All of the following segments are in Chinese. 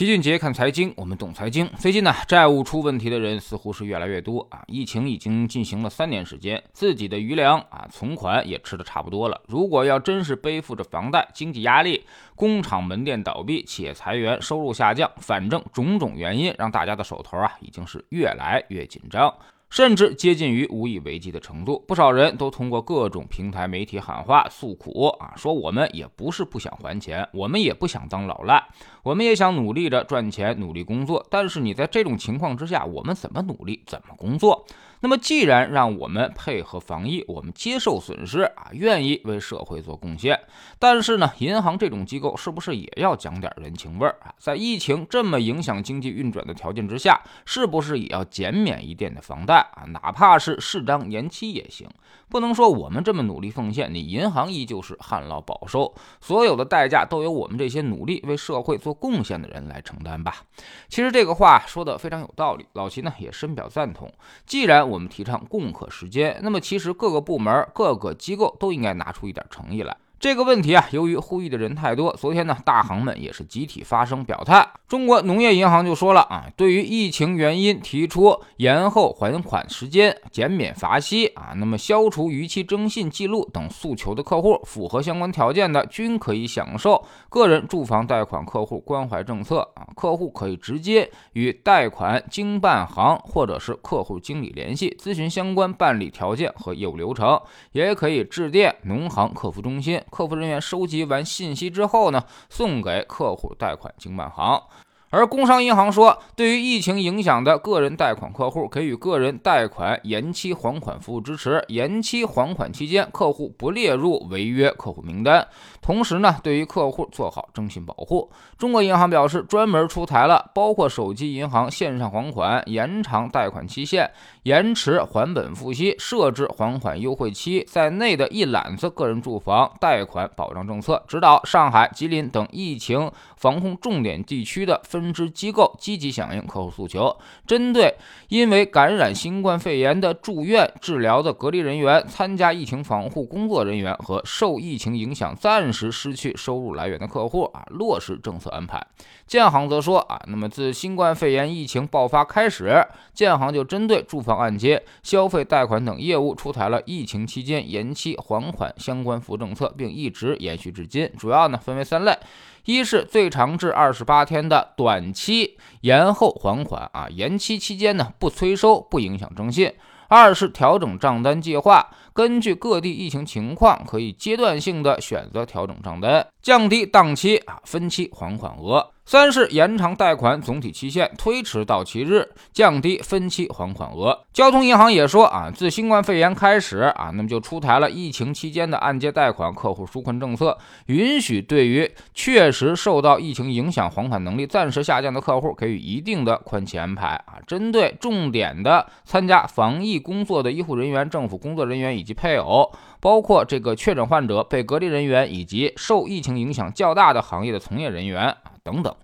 齐俊杰看财经，我们懂财经。最近呢，债务出问题的人似乎是越来越多啊。疫情已经进行了三年时间，自己的余粮啊，存款也吃的差不多了。如果要真是背负着房贷、经济压力、工厂门店倒闭、企业裁员、收入下降，反正种种原因，让大家的手头啊，已经是越来越紧张。甚至接近于无以为继的程度，不少人都通过各种平台媒体喊话诉苦啊，说我们也不是不想还钱，我们也不想当老赖，我们也想努力着赚钱，努力工作。但是你在这种情况之下，我们怎么努力，怎么工作？那么既然让我们配合防疫，我们接受损失啊，愿意为社会做贡献，但是呢，银行这种机构是不是也要讲点人情味儿啊？在疫情这么影响经济运转的条件之下，是不是也要减免一点的房贷？啊，哪怕是适当延期也行，不能说我们这么努力奉献，你银行依旧是旱涝保收，所有的代价都由我们这些努力为社会做贡献的人来承担吧。其实这个话说的非常有道理，老齐呢也深表赞同。既然我们提倡共克时间，那么其实各个部门、各个机构都应该拿出一点诚意来。这个问题啊，由于呼吁的人太多，昨天呢，大行们也是集体发声表态。中国农业银行就说了啊，对于疫情原因提出延后还款时间、减免罚息啊，那么消除逾期征信记录等诉求的客户，符合相关条件的，均可以享受个人住房贷款客户关怀政策啊。客户可以直接与贷款经办行或者是客户经理联系，咨询相关办理条件和业务流程，也可以致电农行客服中心。客服人员收集完信息之后呢，送给客户贷款经办行。而工商银行说，对于疫情影响的个人贷款客户，给予个人贷款延期还款服务支持。延期还款期间，客户不列入违约客户名单。同时呢，对于客户做好征信保护。中国银行表示，专门出台了包括手机银行线上还款、延长贷款期限、延迟还本付息、设置还款优惠期在内的一揽子个人住房贷款保障政策，指导上海、吉林等疫情防控重点地区的分。分支机构积极响应客户诉求，针对因为感染新冠肺炎的住院治疗的隔离人员、参加疫情防护工作人员和受疫情影响暂时失去收入来源的客户啊，落实政策安排。建行则说啊，那么自新冠肺炎疫情爆发开始，建行就针对住房按揭、消费贷款等业务出台了疫情期间延期还款相关服务政策，并一直延续至今。主要呢分为三类。一是最长至二十八天的短期延后还款啊，延期期间呢不催收，不影响征信；二是调整账单计划，根据各地疫情情况，可以阶段性的选择调整账单，降低档期啊分期还款额。三是延长贷款总体期限，推迟到期日，降低分期还款额。交通银行也说啊，自新冠肺炎开始啊，那么就出台了疫情期间的按揭贷款客户纾困政策，允许对于确实受到疫情影响还款能力暂时下降的客户给予一定的宽期安排啊。针对重点的参加防疫工作的医护人员、政府工作人员以及配偶，包括这个确诊患者、被隔离人员以及受疫情影响较大的行业的从业人员。等等，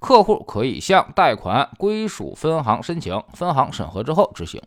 客户可以向贷款归属分行申请，分行审核之后执行。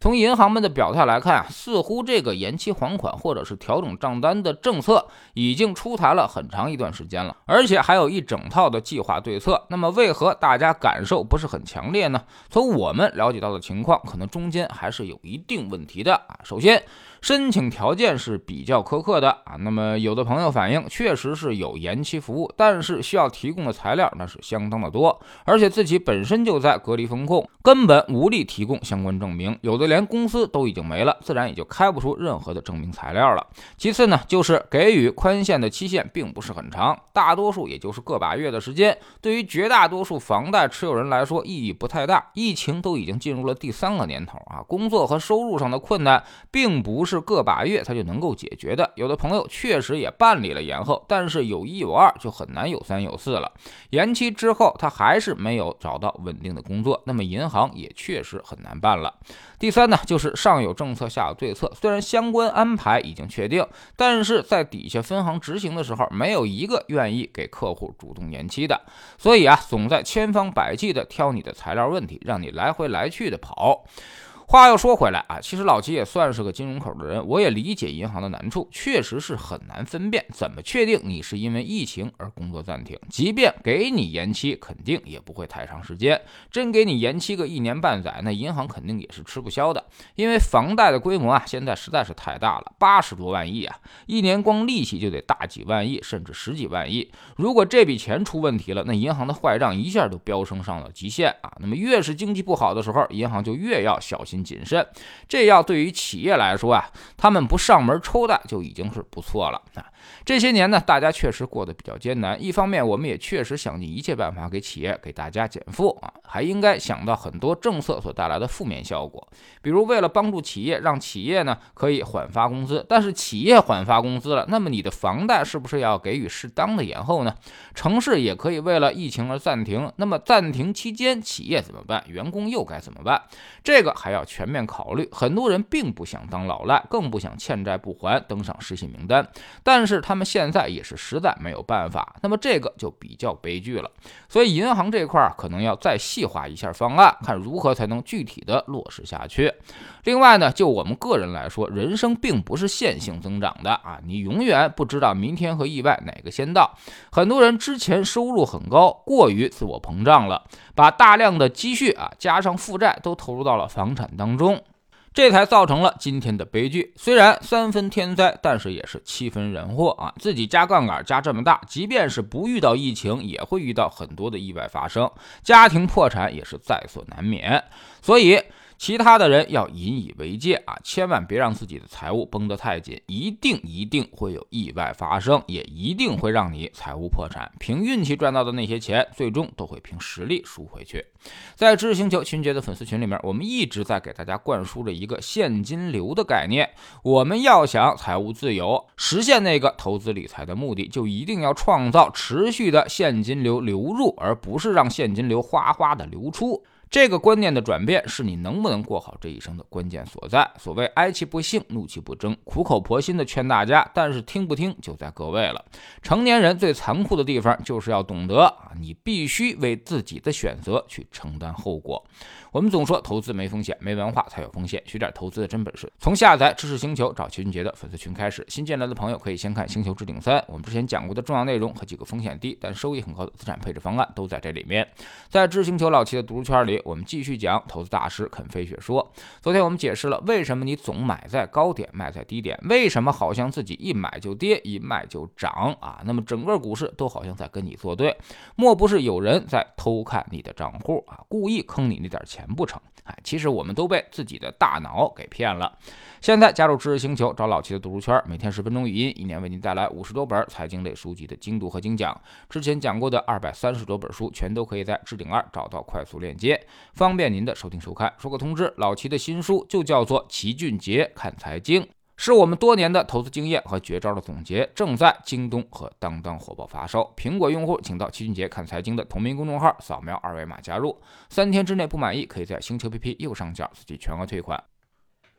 从银行们的表态来看啊，似乎这个延期还款或者是调整账单的政策已经出台了很长一段时间了，而且还有一整套的计划对策。那么为何大家感受不是很强烈呢？从我们了解到的情况，可能中间还是有一定问题的啊。首先，申请条件是是比较苛刻的啊。那么有的朋友反映，确实是有延期服务，但是需要提供的材料那是相当的多，而且自己本身就在隔离风控，根本无力提供相关证明。有的连公司都已经没了，自然也就开不出任何的证明材料了。其次呢，就是给予宽限的期限并不是很长，大多数也就是个把月的时间，对于绝大多数房贷持有人来说意义不太大。疫情都已经进入了第三个年头啊，工作和收入上的困难并不。是个把月他就能够解决的。有的朋友确实也办理了延后，但是有一有二就很难有三有四了。延期之后他还是没有找到稳定的工作，那么银行也确实很难办了。第三呢，就是上有政策下有对策，虽然相关安排已经确定，但是在底下分行执行的时候，没有一个愿意给客户主动延期的，所以啊，总在千方百计的挑你的材料问题，让你来回来去的跑。话又说回来啊，其实老齐也算是个金融口的人，我也理解银行的难处，确实是很难分辨怎么确定你是因为疫情而工作暂停。即便给你延期，肯定也不会太长时间。真给你延期个一年半载，那银行肯定也是吃不消的，因为房贷的规模啊，现在实在是太大了，八十多万亿啊，一年光利息就得大几万亿，甚至十几万亿。如果这笔钱出问题了，那银行的坏账一下就飙升上了极限啊。那么越是经济不好的时候，银行就越要小心谨慎。这要对于企业来说啊，他们不上门抽贷就已经是不错了啊。这些年呢，大家确实过得比较艰难。一方面，我们也确实想尽一切办法给企业、给大家减负啊，还应该想到很多政策所带来的负面效果。比如，为了帮助企业，让企业呢可以缓发工资。但是，企业缓发工资了，那么你的房贷是不是要给予适当的延后呢？城市也可以为了疫情而暂停。那么，暂停期间，企业怎么办？员工又该怎么办？这个还要全面考虑。很多人并不想当老赖，更不想欠债不还，登上失信名单。但是，他们现在也是实在没有办法，那么这个就比较悲剧了。所以银行这块可能要再细化一下方案，看如何才能具体的落实下去。另外呢，就我们个人来说，人生并不是线性增长的啊，你永远不知道明天和意外哪个先到。很多人之前收入很高，过于自我膨胀了，把大量的积蓄啊加上负债都投入到了房产当中。这才造成了今天的悲剧。虽然三分天灾，但是也是七分人祸啊！自己加杠杆加这么大，即便是不遇到疫情，也会遇到很多的意外发生，家庭破产也是在所难免。所以。其他的人要引以为戒啊，千万别让自己的财务绷得太紧，一定一定会有意外发生，也一定会让你财务破产。凭运气赚到的那些钱，最终都会凭实力输回去。在知识星球群杰的粉丝群里面，我们一直在给大家灌输着一个现金流的概念。我们要想财务自由，实现那个投资理财的目的，就一定要创造持续的现金流流入，而不是让现金流哗哗的流出。这个观念的转变，是你能不能过好这一生的关键所在。所谓哀其不幸，怒其不争，苦口婆心的劝大家，但是听不听就在各位了。成年人最残酷的地方，就是要懂得啊，你必须为自己的选择去承担后果。我们总说投资没风险，没文化才有风险。学点投资的真本事，从下载知识星球找齐俊杰的粉丝群开始。新进来的朋友可以先看《星球置顶三》，我们之前讲过的重要内容和几个风险低但收益很高的资产配置方案都在这里面。在知识星球老齐的读书圈里，我们继续讲投资大师肯飞雪说。昨天我们解释了为什么你总买在高点，卖在低点，为什么好像自己一买就跌，一卖就涨啊？那么整个股市都好像在跟你作对，莫不是有人在偷看你的账户啊，故意坑你那点钱？不成？哎，其实我们都被自己的大脑给骗了。现在加入知识星球，找老齐的读书圈，每天十分钟语音，一年为您带来五十多本财经类书籍的精读和精讲。之前讲过的二百三十多本书，全都可以在置顶二找到快速链接，方便您的收听收看。说个通知，老齐的新书就叫做《齐俊杰看财经》。是我们多年的投资经验和绝招的总结，正在京东和当当火爆发售。苹果用户请到齐俊杰看财经的同名公众号，扫描二维码加入。三天之内不满意，可以在星球 P P 右上角自己全额退款。